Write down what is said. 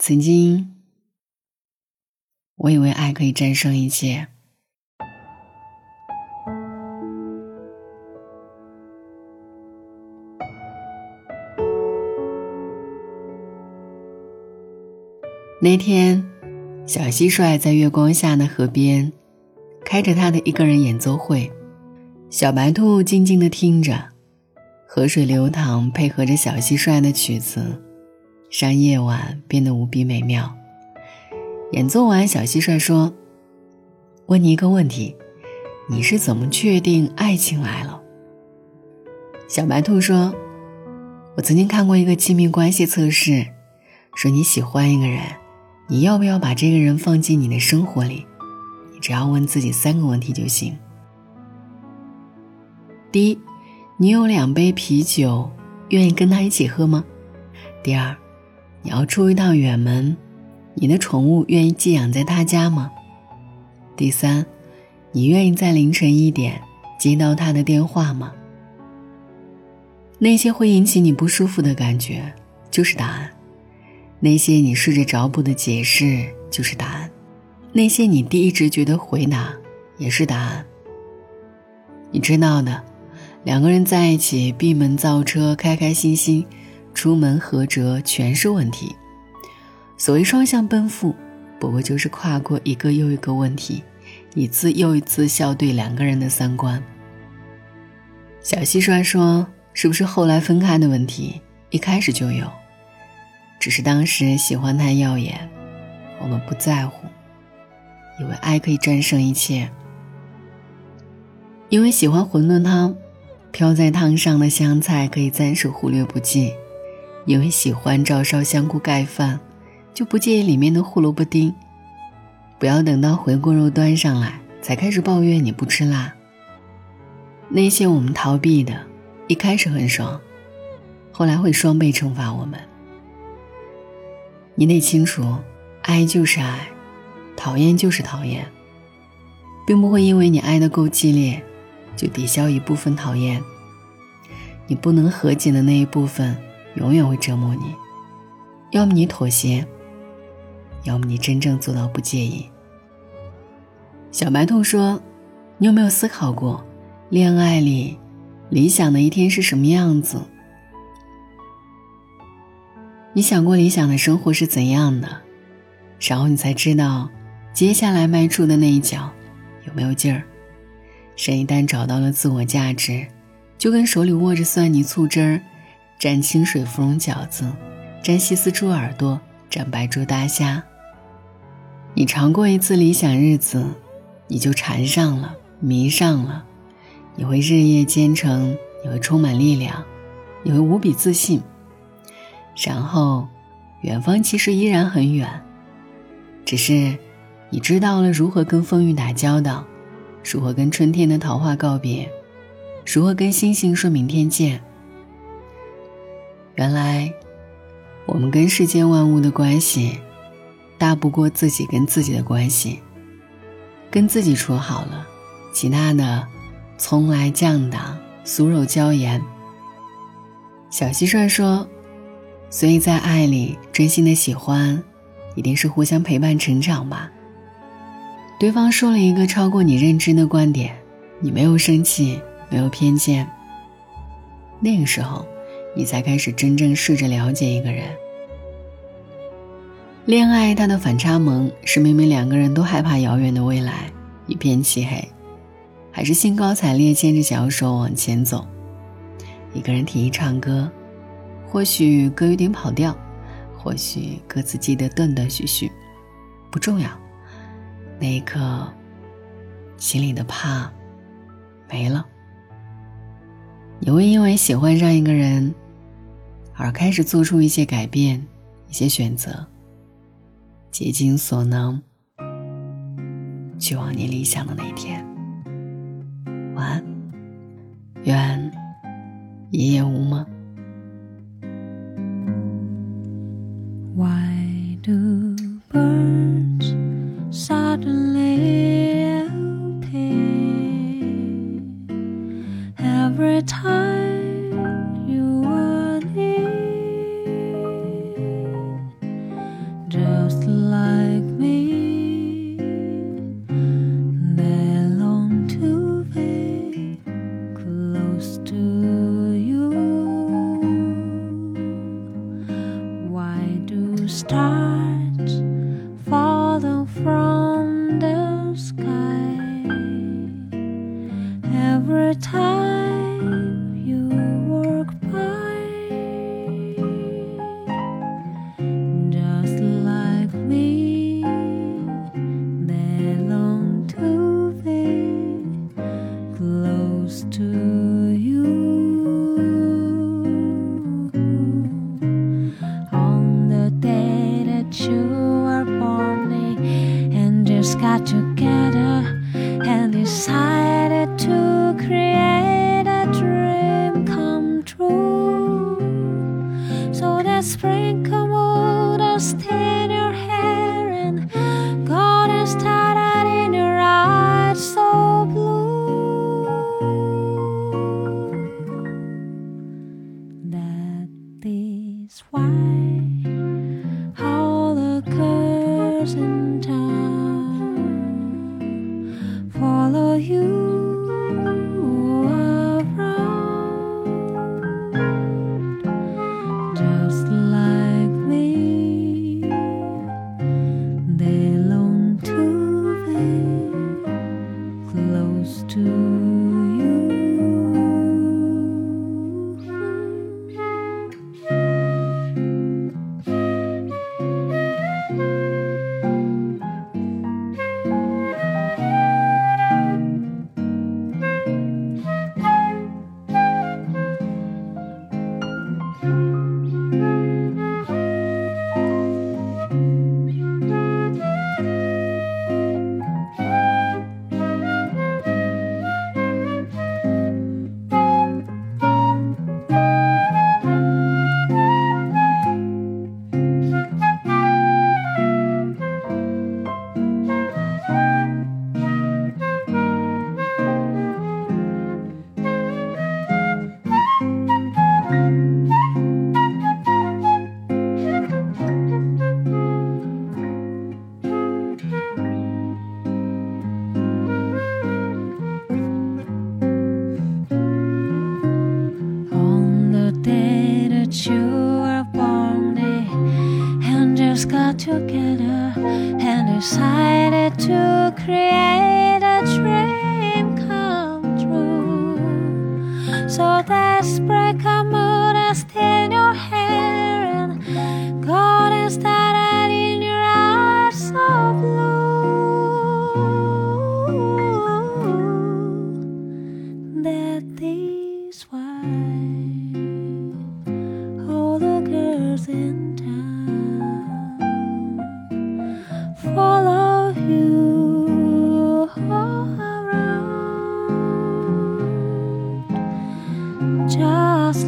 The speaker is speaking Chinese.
曾经，我以为爱可以战胜一切。那天，小蟋蟀在月光下的河边，开着他的一个人演奏会。小白兔静静的听着，河水流淌，配合着小蟋蟀的曲子，让夜晚变得无比美妙。演奏完，小蟋蟀说：“问你一个问题，你是怎么确定爱情来了？”小白兔说：“我曾经看过一个亲密关系测试，说你喜欢一个人。”你要不要把这个人放进你的生活里？你只要问自己三个问题就行。第一，你有两杯啤酒，愿意跟他一起喝吗？第二，你要出一趟远门，你的宠物愿意寄养在他家吗？第三，你愿意在凌晨一点接到他的电话吗？那些会引起你不舒服的感觉，就是答案。那些你试着找补的解释就是答案，那些你第一直觉的回答也是答案。你知道的，两个人在一起闭门造车，开开心心，出门合辙全是问题。所谓双向奔赴，不过就是跨过一个又一个问题，一次又一次校对两个人的三观。小蟋蟀说：“是不是后来分开的问题，一开始就有？”只是当时喜欢太耀眼，我们不在乎，以为爱可以战胜一切。因为喜欢馄饨汤，飘在汤上的香菜可以暂时忽略不计；因为喜欢照烧香菇盖饭，就不介意里面的胡萝卜丁。不要等到回锅肉端上来才开始抱怨你不吃辣。那些我们逃避的，一开始很爽，后来会双倍惩罚我们。你得清楚，爱就是爱，讨厌就是讨厌，并不会因为你爱的够激烈，就抵消一部分讨厌。你不能和解的那一部分，永远会折磨你。要么你妥协，要么你真正做到不介意。小白兔说：“你有没有思考过，恋爱里理想的一天是什么样子？”你想过理想的生活是怎样的，然后你才知道，接下来迈出的那一脚有没有劲儿。人一旦找到了自我价值，就跟手里握着蒜泥醋汁儿，蘸清水芙蓉饺子，蘸西丝猪耳朵，蘸白灼大虾。你尝过一次理想日子，你就缠上了，迷上了，你会日夜兼程，你会充满力量，你会无比自信。然后，远方其实依然很远，只是你知道了如何跟风雨打交道，如何跟春天的桃花告别，如何跟星星说明天见。原来，我们跟世间万物的关系，大不过自己跟自己的关系。跟自己处好了，其他的，从来降档，酥肉椒盐。小蟋蟀说。所以在爱里，真心的喜欢，一定是互相陪伴成长吧。对方说了一个超过你认知的观点，你没有生气，没有偏见。那个时候，你才开始真正试着了解一个人。恋爱它的反差萌是明明两个人都害怕遥远的未来，一片漆黑，还是兴高采烈牵着小手往前走。一个人提议唱歌。或许歌有点跑调，或许歌词记得断断续续，不重要。那一刻，心里的怕没了。你会因为喜欢上一个人，而开始做出一些改变，一些选择，竭尽所能，去往你理想的那一天。晚安，愿一夜无梦。Why do birds suddenly appear every time time. to. got together and decided to create a dream come true. So let's break up. cross